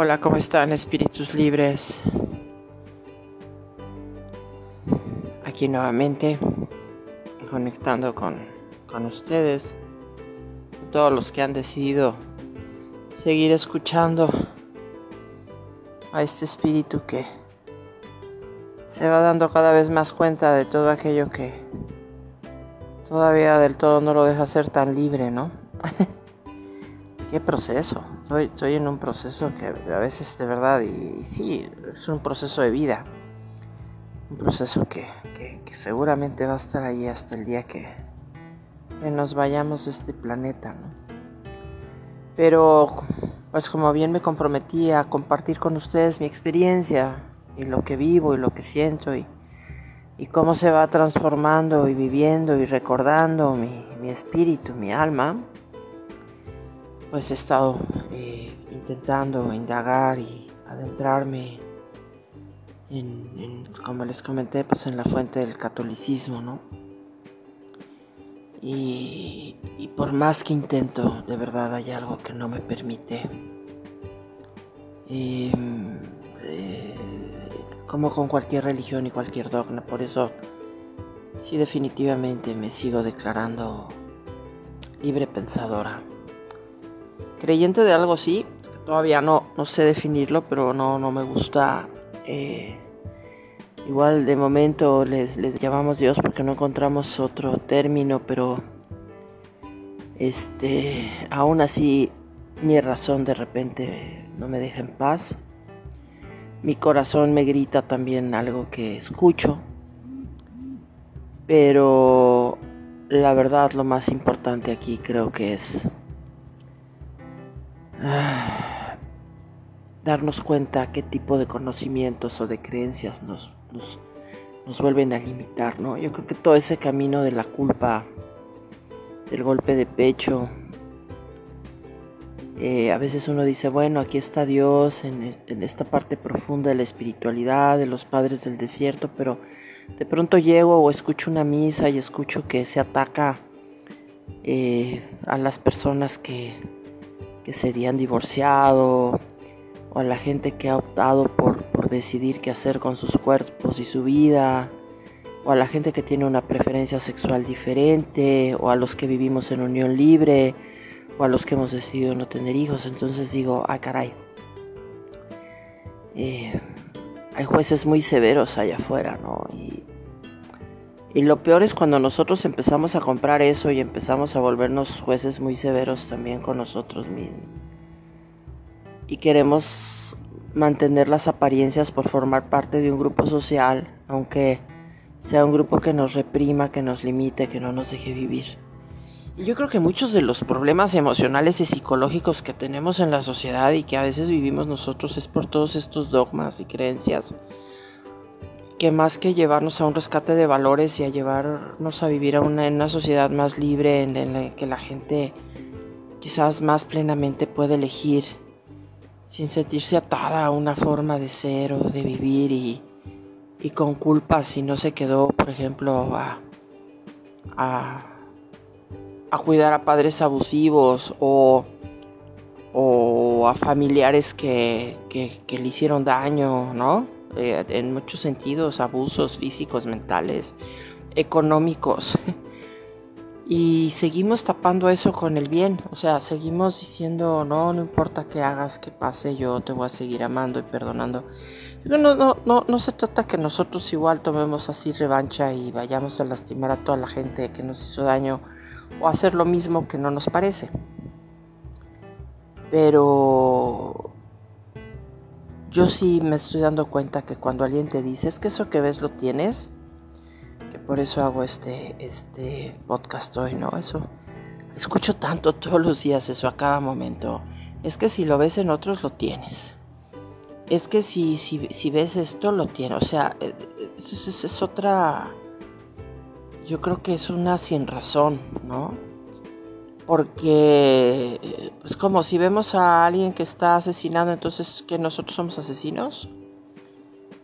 Hola, ¿cómo están espíritus libres? Aquí nuevamente, conectando con, con ustedes, todos los que han decidido seguir escuchando a este espíritu que se va dando cada vez más cuenta de todo aquello que todavía del todo no lo deja ser tan libre, ¿no? Qué proceso. Estoy, en un proceso que a veces de verdad, y, sí, es un proceso de vida. Un proceso que, seguramente va a estar ahí hasta el día que, nos vayamos de este planeta, ¿no? Pero, pues como bien me comprometí a compartir con ustedes mi experiencia y lo que vivo y lo que siento y, y cómo se va transformando y viviendo y recordando mi, mi espíritu, mi alma, pues he estado eh, intentando indagar y adentrarme en, como les comenté, pues en la fuente del catolicismo, ¿no? Y, por más que intento, de verdad hay algo que no me permite. Em, eh, como con cualquier religión y cualquier dogma, por eso sí definitivamente me sigo declarando libre pensadora. Creyente de algo sí, todavía no, no sé definirlo, pero no, no me gusta. Eh, igual de momento le, llamamos Dios porque no encontramos otro término, pero este, aún así mi razón de repente no me deja en paz. Mi corazón me grita también algo que escucho, pero la verdad lo más importante aquí creo que es Ah, darnos cuenta qué tipo de conocimientos o de creencias nos, nos, vuelven a limitar, ¿no? Yo creo que todo ese camino de la culpa, del golpe de pecho, eh, a veces uno dice, bueno, aquí está Dios en, esta parte profunda de la espiritualidad, de los padres del desierto, pero de pronto llego o escucho una misa y escucho que se ataca eh, a las personas que que se habían divorciado o a la gente que ha optado por, decidir qué hacer con sus cuerpos y su vida o a la gente que tiene una preferencia sexual diferente o a los que vivimos en unión libre o a los que hemos decidido no tener hijos. Entonces digo, ay caray, eh, hay jueces muy severos allá afuera, ¿no? Y lo peor es cuando nosotros empezamos a comprar eso y empezamos a volvernos jueces muy severos también con nosotros mismos. Y queremos mantener las apariencias por formar parte de un grupo social, aunque sea un grupo que nos reprima, que nos limite, que no nos deje vivir. Y yo creo que muchos de los problemas emocionales y psicológicos que tenemos en la sociedad y que a veces vivimos nosotros es por todos estos dogmas y creencias que más que llevarnos a un rescate de valores y a llevarnos a vivir a una, en una sociedad más libre en, la que la gente quizás más plenamente puede elegir sin sentirse atada a una forma de ser o de vivir y, con culpa si no se quedó, por ejemplo, a, a, cuidar a padres abusivos o, o a familiares que, que le hicieron daño, ¿no? Eh, en muchos sentidos, abusos físicos, mentales, económicos. y seguimos tapando eso con el bien, o sea, seguimos diciendo, no, no importa qué hagas, que pase, yo te voy a seguir amando y perdonando. No, no, no, no se trata que nosotros igual tomemos así revancha y vayamos a lastimar a toda la gente que nos hizo daño o hacer lo mismo que no nos parece. Pero yo sí me estoy dando cuenta que cuando alguien te dice, es que eso que ves lo tienes, que por eso hago este, este podcast hoy, ¿no? Eso, escucho tanto todos los días eso a cada momento. Es que si lo ves en otros, lo tienes. Es que si, si, si ves esto, lo tienes. O sea, eh, eh, es, es otra... Yo creo que es una sin razón, ¿no? Porque es pues, como si vemos a alguien que está asesinando, entonces que nosotros somos asesinos.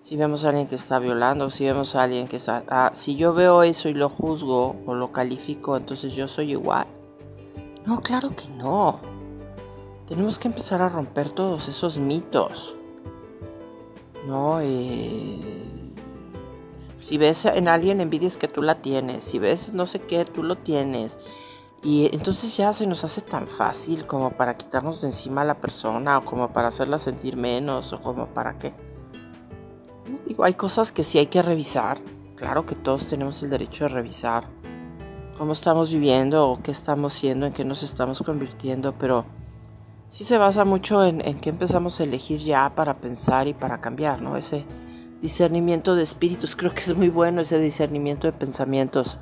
Si vemos a alguien que está violando, si vemos a alguien que está... Ah, si yo veo eso y lo juzgo o lo califico, entonces yo soy igual. No, claro que no. tenemos que empezar a romper todos esos mitos. ¿No? Eh, si ves en alguien envidias que tú la tienes. Si ves no sé qué, tú lo tienes. Y entonces ya se nos hace tan fácil como para quitarnos de encima a la persona o como para hacerla sentir menos o como para qué. Digo, hay cosas que sí hay que revisar. Claro que todos tenemos el derecho de revisar cómo estamos viviendo o qué estamos siendo, en qué nos estamos convirtiendo, pero sí se basa mucho en, en qué empezamos a elegir ya para pensar y para cambiar, ¿no? Ese discernimiento de espíritus, creo que es muy bueno ese discernimiento de pensamientos.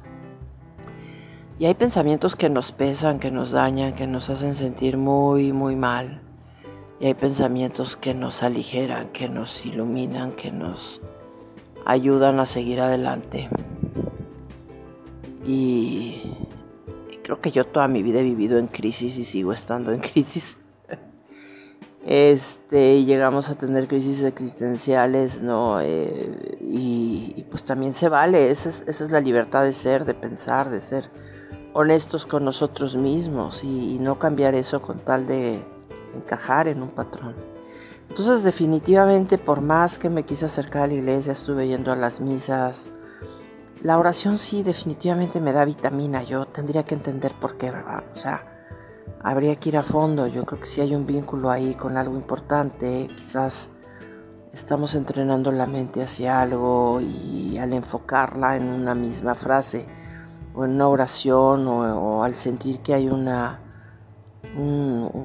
Y hay pensamientos que nos pesan, que nos dañan, que nos hacen sentir muy, muy mal. Y hay pensamientos que nos aligeran, que nos iluminan, que nos ayudan a seguir adelante. Y, creo que yo toda mi vida he vivido en crisis y sigo estando en crisis. Este, llegamos a tener crisis existenciales, ¿no? Eh, y, pues también se vale, esa es, la libertad de ser, de pensar, de ser honestos con nosotros mismos y, no cambiar eso con tal de encajar en un patrón. Entonces definitivamente por más que me quise acercar a la iglesia, estuve yendo a las misas, la oración sí definitivamente me da vitamina, yo tendría que entender por qué, ¿verdad? O sea, habría que ir a fondo, yo creo que si hay un vínculo ahí con algo importante, quizás estamos entrenando la mente hacia algo y al enfocarla en una misma frase o en una oración o, al sentir que hay una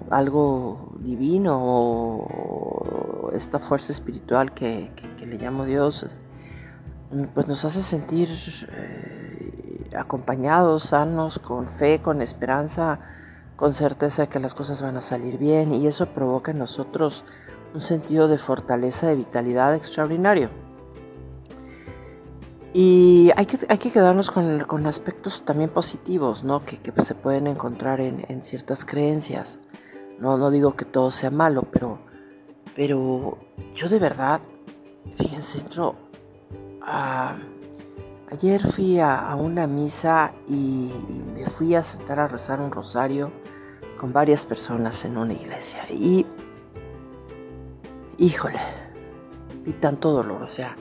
algo divino o, esta fuerza espiritual que, le llamo Dios pues nos hace sentir eh, acompañados, sanos, con fe, con esperanza, con certeza de que las cosas van a salir bien y eso provoca en nosotros un sentido de fortaleza, de vitalidad extraordinario. Y hay que, hay que quedarnos con, con, aspectos también positivos, ¿no? Que, que se pueden encontrar en, en, ciertas creencias. No, no digo que todo sea malo, pero, pero yo de verdad, fíjense, yo, ayer fui a, una misa y, me fui a sentar a rezar un rosario con varias personas en una iglesia. Y, híjole, vi tanto dolor, o sea,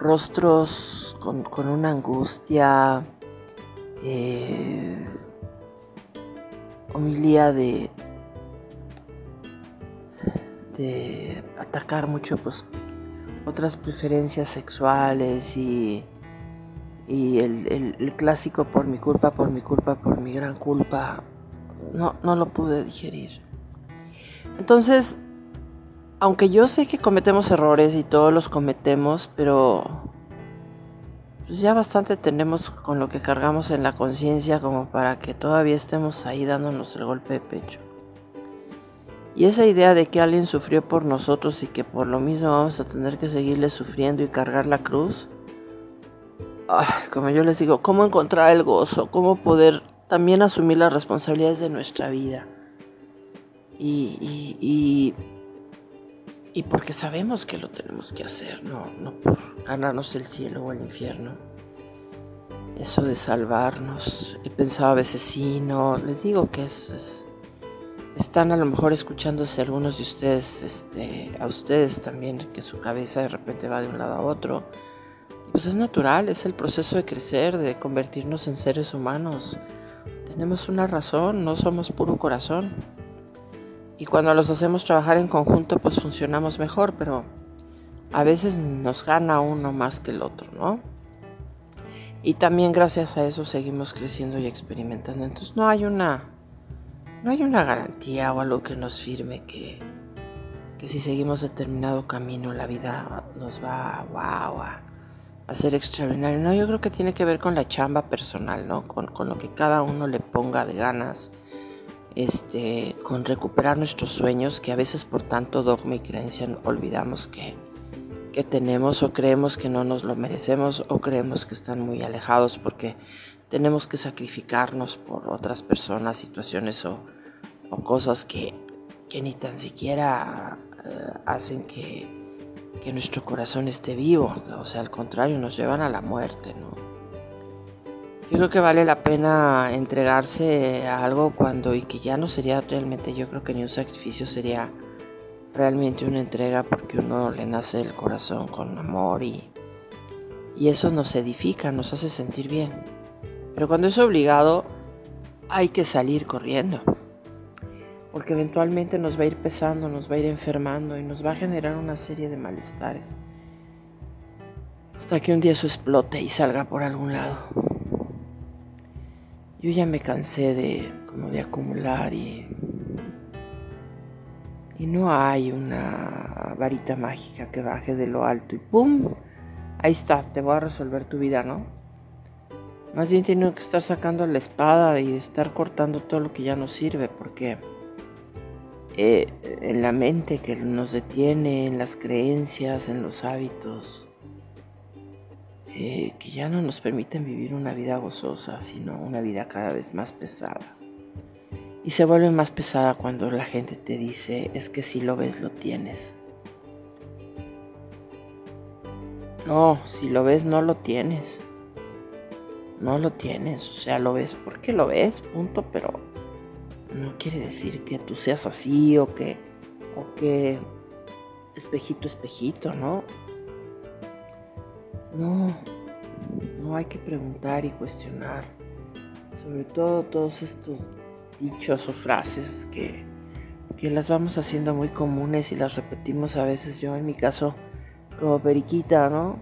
rostros con, una angustia, eh, de, de atacar mucho pues otras preferencias sexuales y, y el, el, clásico por mi culpa, por mi culpa, por mi gran culpa, no, no lo pude digerir. Entonces, aunque yo sé que cometemos errores y todos los cometemos, pero pues ya bastante tenemos con lo que cargamos en la conciencia como para que todavía estemos ahí dándonos el golpe de pecho. Y esa idea de que alguien sufrió por nosotros y que por lo mismo vamos a tener que seguirle sufriendo y cargar la cruz, como yo les digo, cómo encontrar el gozo, cómo poder también asumir las responsabilidades de nuestra vida. Y, y y porque sabemos que lo tenemos que hacer, no, no por ganarnos el cielo o el infierno. Eso de salvarnos, he pensado a veces sí, no, les digo que es, están a lo mejor escuchándose algunos de ustedes, este, a ustedes también, que su cabeza de repente va de un lado a otro. Pues es natural, es el proceso de crecer, de convertirnos en seres humanos. Tenemos una razón, no somos puro corazón. Y cuando los hacemos trabajar en conjunto, pues funcionamos mejor, pero a veces nos gana uno más que el otro, ¿no? Y también gracias a eso seguimos creciendo y experimentando. Entonces no hay una, no hay una garantía o algo que nos firme que, que si seguimos determinado camino la vida nos va wow, a, a ser extraordinario. No, yo creo que tiene que ver con la chamba personal, ¿no? Con, con lo que cada uno le ponga de ganas este, con recuperar nuestros sueños que a veces por tanto dogma y creencia olvidamos que, que tenemos o creemos que no nos lo merecemos o creemos que están muy alejados porque tenemos que sacrificarnos por otras personas, situaciones o, cosas que, que, ni tan siquiera eh, hacen que, que, nuestro corazón esté vivo, o sea, al contrario, nos llevan a la muerte, ¿no? Yo creo que vale la pena entregarse a algo cuando y que ya no sería realmente, yo creo que ni un sacrificio sería realmente una entrega porque uno le nace el corazón con amor y, y eso nos edifica, nos hace sentir bien. Pero cuando es obligado hay que salir corriendo porque eventualmente nos va a ir pesando, nos va a ir enfermando y nos va a generar una serie de malestares. Hasta que un día eso explote y salga por algún lado. Yo ya me cansé de como de acumular y y no hay una varita mágica que baje de lo alto y ¡pum! Ahí está, te voy a resolver tu vida, ¿no? Más bien tiene que estar sacando la espada y estar cortando todo lo que ya no sirve porque eh, en la mente que nos detiene, en las creencias, en los hábitos, eh, que ya no nos permiten vivir una vida gozosa, sino una vida cada vez más pesada. Y se vuelve más pesada cuando la gente te dice, es que si lo ves, lo tienes. No, si lo ves, no lo tienes. No lo tienes, o sea, lo ves porque lo ves, punto, pero no quiere decir que tú seas así o que, o que espejito, espejito, ¿no? No, no hay que preguntar y cuestionar. Sobre todo todos estos dichos o frases que, que las vamos haciendo muy comunes y las repetimos a veces yo en mi caso como periquita, ¿no?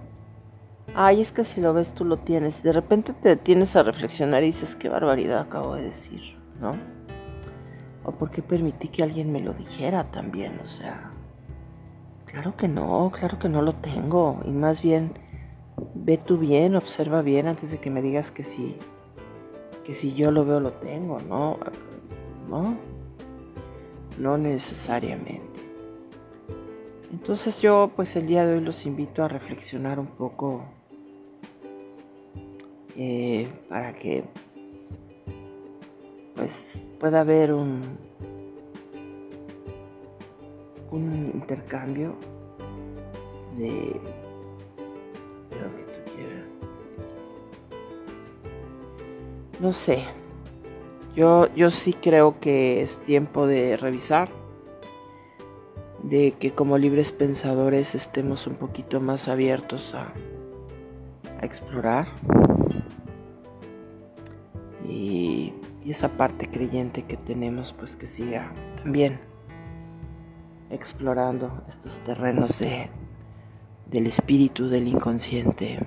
Ay, es que si lo ves tú lo tienes. De repente te detienes a reflexionar y dices, qué barbaridad acabo de decir, ¿no? ¿O por qué permití que alguien me lo dijera también? O sea, claro que no, claro que no lo tengo. Y más bien, ve tú bien, observa bien antes de que me digas que sí, que si yo lo veo lo tengo, ¿no? ¿No? No necesariamente. Entonces yo pues el día de hoy los invito a reflexionar un poco eh, para que pues pueda haber un, un intercambio de, No sé, yo, yo sí creo que es tiempo de revisar, de que como libres pensadores estemos un poquito más abiertos a, explorar y y esa parte creyente que tenemos pues que siga también explorando estos terrenos de, del espíritu, del inconsciente.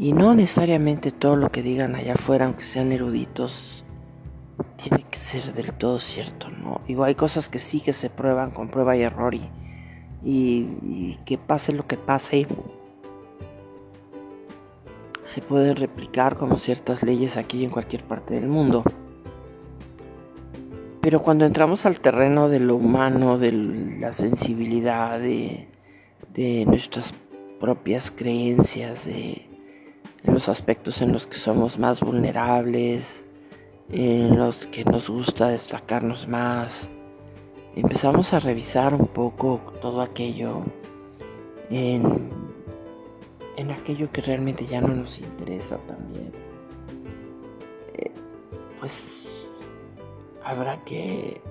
Y no necesariamente todo lo que digan allá afuera, aunque sean eruditos, tiene que ser del todo cierto, ¿no? Igual hay cosas que sí que se prueban con prueba y error y, y que pase lo que pase se pueden replicar como ciertas leyes aquí en cualquier parte del mundo. Pero cuando entramos al terreno de lo humano, de la sensibilidad, de, nuestras propias creencias, de, los aspectos en los que somos más vulnerables, en los que nos gusta destacarnos más, empezamos a revisar un poco todo aquello en en aquello que realmente ya no nos interesa también, eh, pues habrá que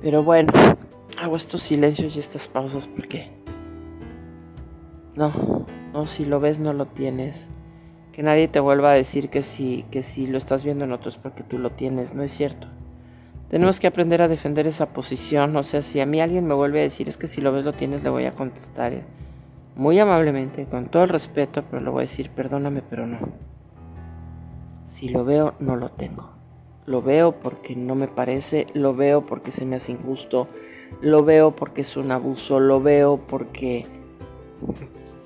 Pero bueno, estos silencios y estas pausas porque no, no, si lo ves no lo tienes. Que nadie te vuelva a decir que si, que si lo estás viendo en otros porque tú lo tienes, no es cierto. Tenemos que aprender a defender esa posición. O sea, si a mí alguien me vuelve a decir es que si lo ves lo tienes, le voy a contestar muy amablemente, con todo el respeto, pero le voy a decir perdóname, pero no. Si lo veo, no lo tengo. Lo veo porque no me parece, lo veo porque se me hace injusto, lo veo porque es un abuso, lo veo porque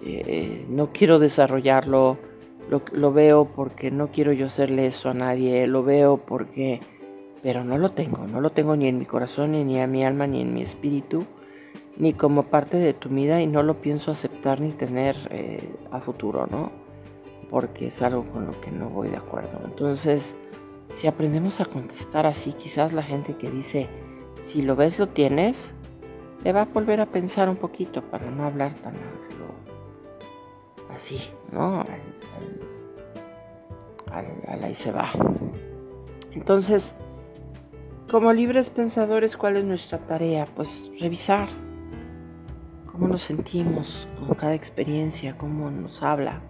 eh, no quiero desarrollarlo, lo, lo veo porque no quiero yo hacerle eso a nadie, lo veo porque pero no lo tengo, no lo tengo ni en mi corazón, ni en mi alma, ni en mi espíritu, ni como parte de tu vida y no lo pienso aceptar ni tener eh, a futuro, ¿no? Porque es algo con lo que no voy de acuerdo. Entonces, si aprendemos a contestar así, quizás la gente que dice, si lo ves, lo tienes, le va a volver a pensar un poquito para no hablar tan así, ¿no? Al, ahí se va. Entonces, como libres pensadores, ¿cuál es nuestra tarea? Pues revisar cómo nos sentimos con cada experiencia, cómo nos habla.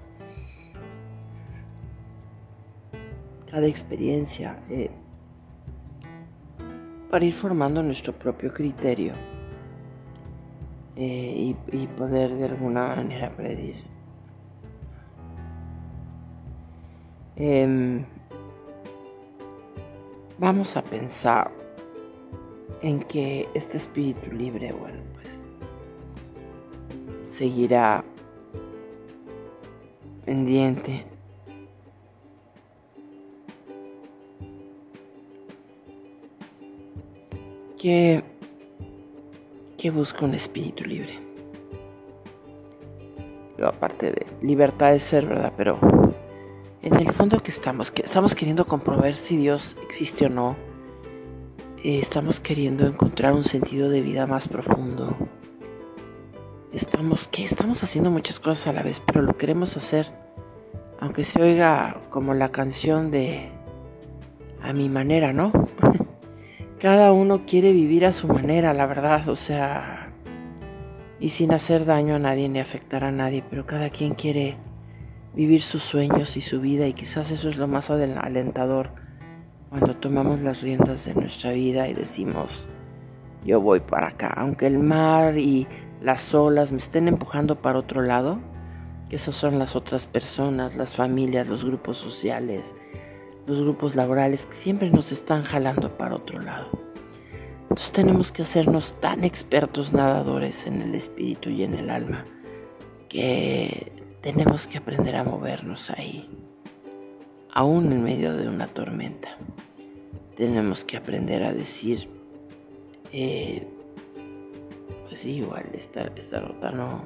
Cada experiencia eh, para ir formando nuestro propio criterio eh, y, poder de alguna manera predir. Em, vamos a pensar en que este espíritu libre, bueno, pues seguirá pendiente. Que que busca un espíritu libre. aparte de libertad de ser, ¿verdad? Pero en el fondo que estamos, que estamos queriendo comprobar si Dios existe o no. Eh, estamos queriendo encontrar un sentido de vida más profundo. Estamos, que estamos haciendo muchas cosas a la vez, pero lo queremos hacer, aunque se oiga como la canción de a mi manera, ¿no? Cada uno quiere vivir a su manera, la verdad, o sea, y sin hacer daño a nadie ni afectar a nadie, pero cada quien quiere vivir sus sueños y su vida y quizás eso es lo más alentador cuando tomamos las riendas de nuestra vida y decimos, yo voy para acá, aunque el mar y las olas me estén empujando para otro lado, que esas son las otras personas, las familias, los grupos sociales, los grupos laborales que siempre nos están jalando para otro lado. Entonces tenemos que hacernos tan expertos nadadores en el espíritu y en el alma que tenemos que aprender a movernos ahí, aún en medio de una tormenta. Tenemos que aprender a decir, eh, pues sí, igual esta, esta rota no,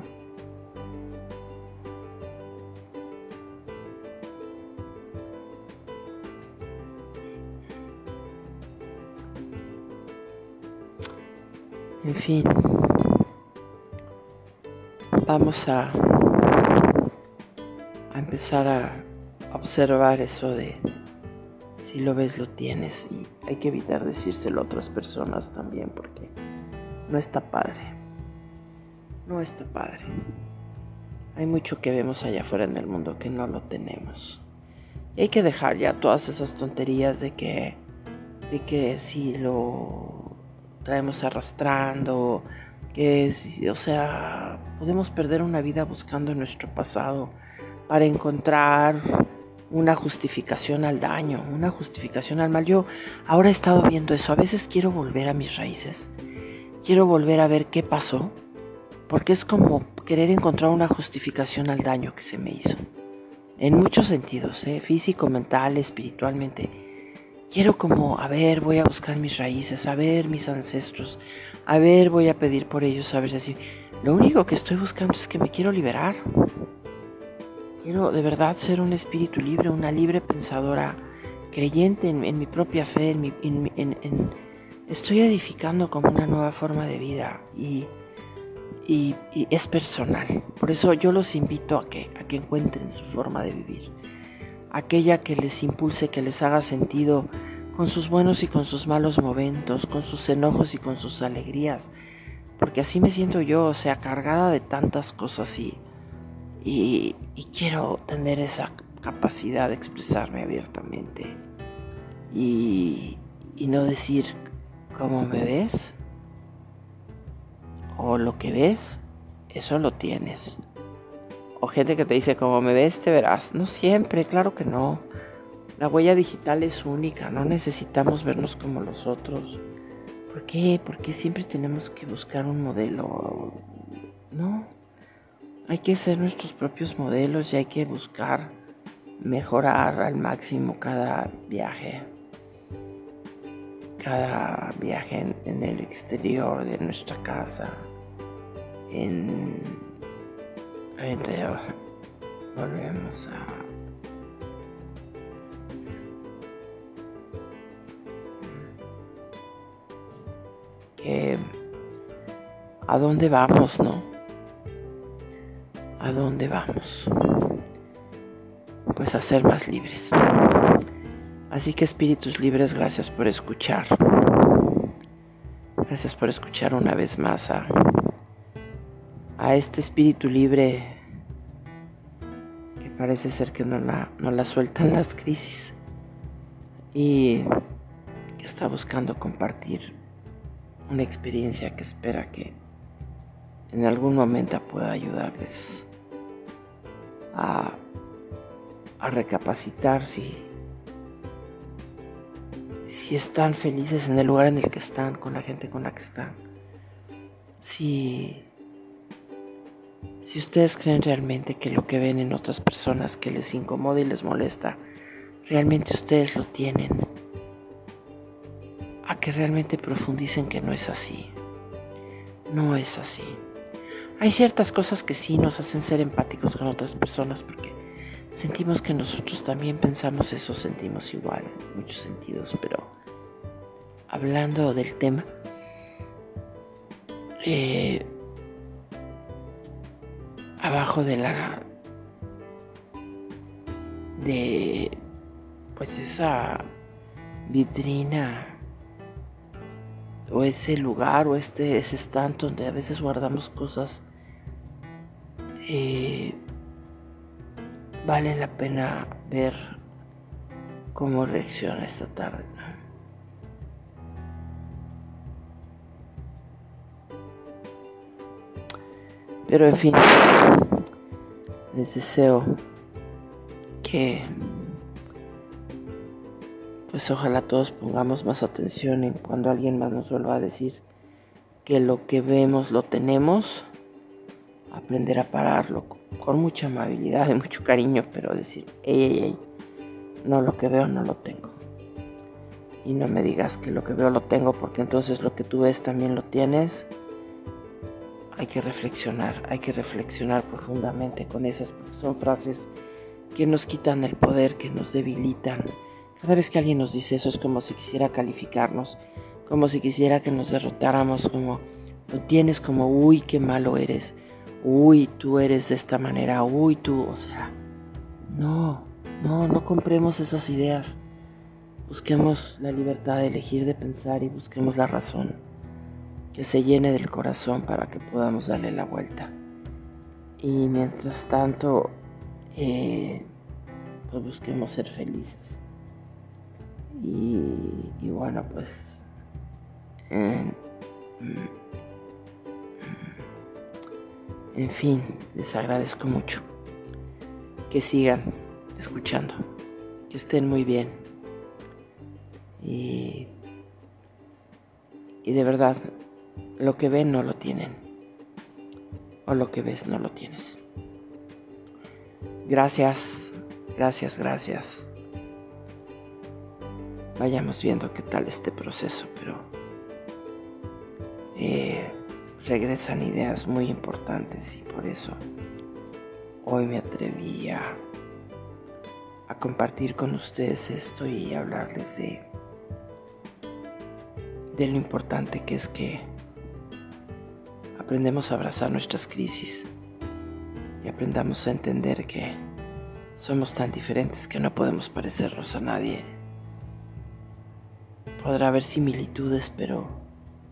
En fin, vamos a, empezar a observar eso de si lo ves lo tienes y hay que evitar decírselo a otras personas también porque no está padre. No está padre. Hay mucho que vemos allá afuera en el mundo que no lo tenemos. Y hay que dejar ya todas esas tonterías de que de que si lo traemos arrastrando, que o sea, podemos perder una vida buscando nuestro pasado para encontrar una justificación al daño, una justificación al mal. Yo ahora he estado viendo eso, a veces quiero volver a mis raíces, quiero volver a ver qué pasó, porque es como querer encontrar una justificación al daño que se me hizo. En muchos sentidos, ¿eh? físico, mental, espiritualmente quiero como, a ver, voy a buscar mis raíces, a ver mis ancestros, a ver, voy a pedir por ellos, a ver si. Lo único que estoy buscando es que me quiero liberar. Quiero de verdad ser un espíritu libre, una libre pensadora, creyente en, mi propia fe, en, en, estoy edificando como una nueva forma de vida y, y, y, es personal. Por eso yo los invito a que, a que encuentren su forma de vivir aquella que les impulse, que les haga sentido con sus buenos y con sus malos momentos, con sus enojos y con sus alegrías, porque así me siento yo, o sea, cargada de tantas cosas y, y, quiero tener esa capacidad de expresarme abiertamente. Y, y no decir cómo me ves o lo que ves, eso lo tienes gente que te dice como me ves te verás. No siempre, claro que no. La huella digital es única, no necesitamos vernos como los otros. ¿Por qué? Porque siempre tenemos que buscar un modelo. No. Hay que ser nuestros propios modelos y hay que buscar mejorar al máximo cada viaje. Cada viaje en, en el exterior de nuestra casa. En volvemos a que ¿A dónde vamos, no? ¿A dónde vamos? Pues a ser más libres. Así que espíritus libres, gracias por escuchar. Gracias por escuchar una vez más a, a este espíritu libre que parece ser que no la, no la sueltan las crisis y que está buscando compartir una experiencia que espera que en algún momento pueda ayudarles a, a recapacitar si, si están felices en el lugar en el que están, con la gente con la que están. Si, si ustedes creen realmente que lo que ven en otras personas que les incomoda y les molesta, realmente ustedes lo tienen. A que realmente profundicen que no es así. No es así. Hay ciertas cosas que sí nos hacen ser empáticos con otras personas porque sentimos que nosotros también pensamos eso, sentimos igual en muchos sentidos, pero hablando del tema, eh, abajo de la de pues esa vitrina o ese lugar o este ese stand donde a veces guardamos cosas eh, vale la pena ver cómo reacciona esta tarde. Pero en fin, les deseo que pues ojalá todos pongamos más atención en cuando alguien más nos vuelva a decir que lo que vemos lo tenemos aprender a pararlo con mucha amabilidad y mucho cariño, pero decir, ey, ey, ey, no lo que veo no lo tengo. Y no me digas que lo que veo lo tengo porque entonces lo que tú ves también lo tienes. Hay que reflexionar, hay que reflexionar profundamente con esas, son frases que nos quitan el poder, que nos debilitan. Cada vez que alguien nos dice eso es como si quisiera calificarnos, como si quisiera que nos derrotáramos, como lo tienes como, uy, qué malo eres uy, tú eres de esta manera, uy, tú, o sea, no, no, no compremos esas ideas. Busquemos la libertad de elegir, de pensar y busquemos la razón que se llene del corazón para que podamos darle la vuelta. Y mientras tanto, eh, pues busquemos ser felices. Y, bueno, pues... Eh, en fin, les agradezco mucho que sigan escuchando, que estén muy bien. Y, y de verdad, lo que ven no lo tienen. O lo que ves no lo tienes. Gracias, gracias, gracias. Vayamos viendo qué tal este proceso, pero... Eh, regresan ideas muy importantes y por eso hoy me atreví a, compartir con ustedes esto y hablarles de, de lo importante que es que aprendemos a abrazar nuestras crisis y aprendamos a entender que somos tan diferentes que no podemos parecernos a nadie. Podrá haber similitudes, pero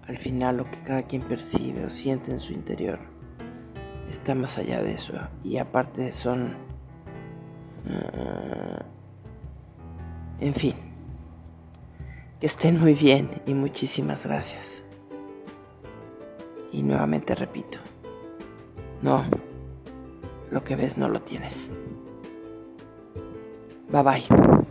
al final lo que cada quien percibe o siente en su interior está más allá de eso. Y aparte son... En fin. Que estén muy bien y muchísimas gracias. Y nuevamente repito. No. Lo que ves no lo tienes. Bye bye.